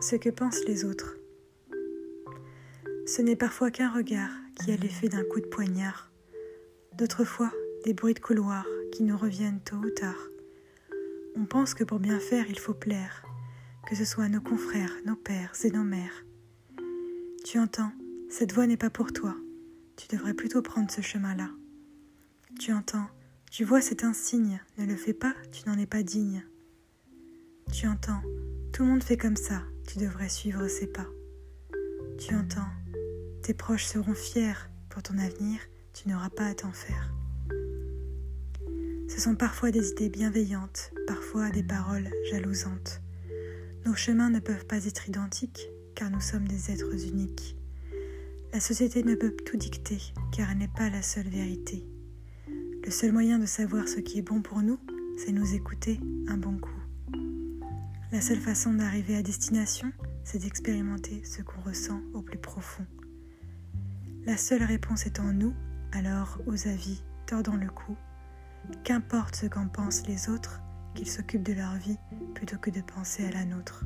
ce que pensent les autres. Ce n'est parfois qu'un regard qui a l'effet d'un coup de poignard, d'autres fois des bruits de couloir qui nous reviennent tôt ou tard. On pense que pour bien faire il faut plaire, que ce soit nos confrères, nos pères et nos mères. Tu entends, cette voie n'est pas pour toi, tu devrais plutôt prendre ce chemin-là. Tu entends, tu vois cet insigne, ne le fais pas, tu n'en es pas digne. Tu entends, tout le monde fait comme ça, tu devrais suivre ses pas. Tu entends, tes proches seront fiers pour ton avenir, tu n'auras pas à t'en faire. Ce sont parfois des idées bienveillantes, parfois des paroles jalousantes. Nos chemins ne peuvent pas être identiques, car nous sommes des êtres uniques. La société ne peut tout dicter, car elle n'est pas la seule vérité. Le seul moyen de savoir ce qui est bon pour nous, c'est nous écouter un bon coup. La seule façon d'arriver à destination, c'est d'expérimenter ce qu'on ressent au plus profond. La seule réponse est en nous, alors aux avis, tordons le cou. Qu'importe ce qu'en pensent les autres, qu'ils s'occupent de leur vie plutôt que de penser à la nôtre.